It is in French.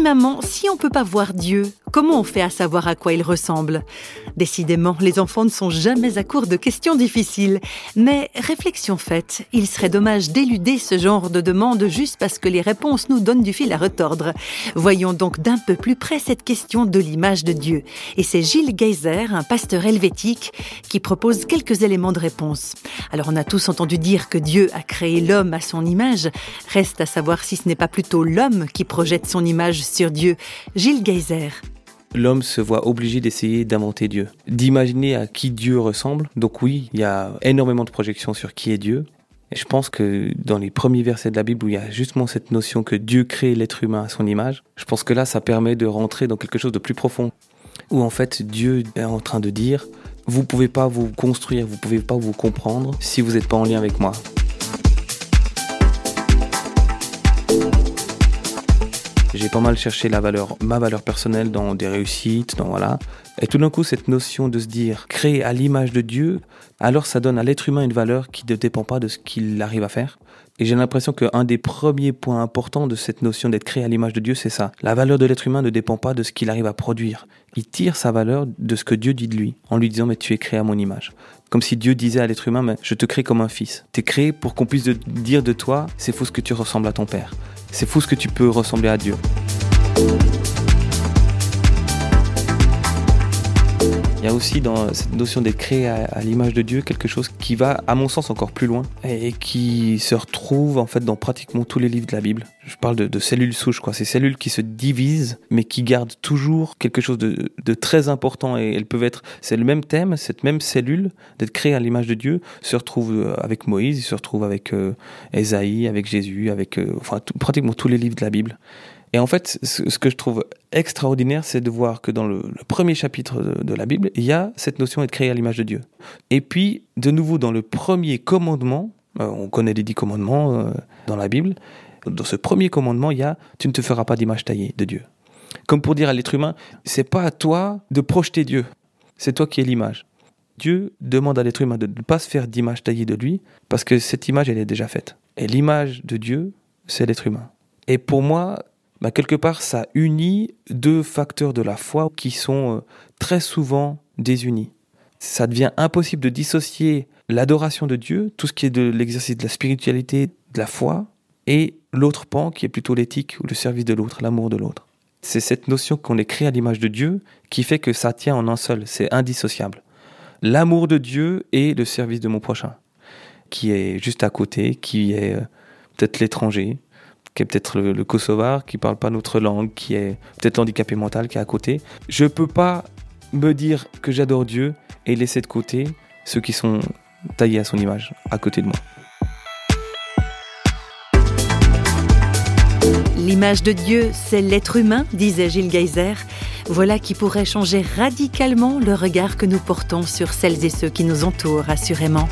maman, si on peut pas voir Dieu, comment on fait à savoir à quoi il ressemble Décidément, les enfants ne sont jamais à court de questions difficiles. Mais réflexion faite, il serait dommage d'éluder ce genre de demande juste parce que les réponses nous donnent du fil à retordre. Voyons donc d'un peu plus près cette question de l'image de Dieu. Et c'est Gilles Geyser, un pasteur helvétique, qui propose quelques éléments de réponse. Alors on a tous entendu dire que Dieu a créé l'homme à son image. Reste à savoir si ce n'est pas plutôt l'homme qui projette son image sur Dieu. Gilles Geyser l'homme se voit obligé d'essayer d'inventer Dieu, d'imaginer à qui Dieu ressemble. Donc oui, il y a énormément de projections sur qui est Dieu. Et je pense que dans les premiers versets de la Bible où il y a justement cette notion que Dieu crée l'être humain à son image, je pense que là, ça permet de rentrer dans quelque chose de plus profond. Où en fait, Dieu est en train de dire, vous pouvez pas vous construire, vous pouvez pas vous comprendre si vous n'êtes pas en lien avec moi. J'ai pas mal cherché la valeur, ma valeur personnelle dans des réussites, dans voilà. Et tout d'un coup, cette notion de se dire créer à l'image de Dieu, alors ça donne à l'être humain une valeur qui ne dépend pas de ce qu'il arrive à faire. Et j'ai l'impression qu'un des premiers points importants de cette notion d'être créé à l'image de Dieu, c'est ça. La valeur de l'être humain ne dépend pas de ce qu'il arrive à produire. Il tire sa valeur de ce que Dieu dit de lui, en lui disant, mais tu es créé à mon image. Comme si Dieu disait à l'être humain, mais je te crée comme un fils. Tu es créé pour qu'on puisse dire de toi, c'est faux ce que tu ressembles à ton père. C'est fou ce que tu peux ressembler à Dieu. Il y a aussi dans cette notion d'être créé à, l'image de Dieu quelque chose qui va, à mon sens, encore plus loin et, qui se retrouve en fait dans pratiquement tous les livres de la Bible. Je parle de, cellules souches, quoi. Ces cellules qui se divisent, mais qui gardent toujours quelque chose de, très important et elles peuvent être, c'est le même thème, cette même cellule d'être créée à l'image de Dieu se retrouve euh, avec Moïse, il se retrouve avec euh, Esaïe, avec Jésus, avec euh, enfin pratiquement tous les livres de la Bible. Et en fait, ce, que je trouve extraordinaire, c'est de voir que dans le, premier chapitre de, la Bible, il y a cette notion d'être créé à l'image de Dieu. Et puis, de nouveau, dans le premier commandement, euh, on connaît les dix commandements euh, dans la Bible, dans ce premier commandement, il y a tu ne te feras pas d'image taillée de Dieu. Comme pour dire à l'être humain, c'est pas à toi de projeter Dieu, c'est toi qui es l'image. Dieu demande à l'être humain de ne pas se faire d'image taillée de lui, parce que cette image, elle est déjà faite. Et l'image de Dieu, c'est l'être humain. Et pour moi, bah, quelque part, ça unit deux facteurs de la foi qui sont euh, très souvent désunis. Ça devient impossible de dissocier l'adoration de Dieu, tout ce qui est de l'exercice de la spiritualité, de la foi, et l'autre pan qui est plutôt l'éthique ou le service de l'autre, l'amour de l'autre. C'est cette notion qu'on est créé à l'image de Dieu qui fait que ça tient en un seul, c'est indissociable. L'amour de Dieu et le service de mon prochain, qui est juste à côté, qui est euh, peut-être l'étranger, qui est peut-être le, Kosovar, qui parle pas notre langue, qui est peut-être handicapé mental, qui est à côté. Je peux pas me dire que j'adore Dieu et laisser de côté ceux qui sont taillés à son image, à côté de moi. L'image de Dieu, c'est l'être humain, disait Gilles Geyser. Voilà qui pourrait changer radicalement le regard que nous portons sur celles et ceux qui nous entourent, assurément.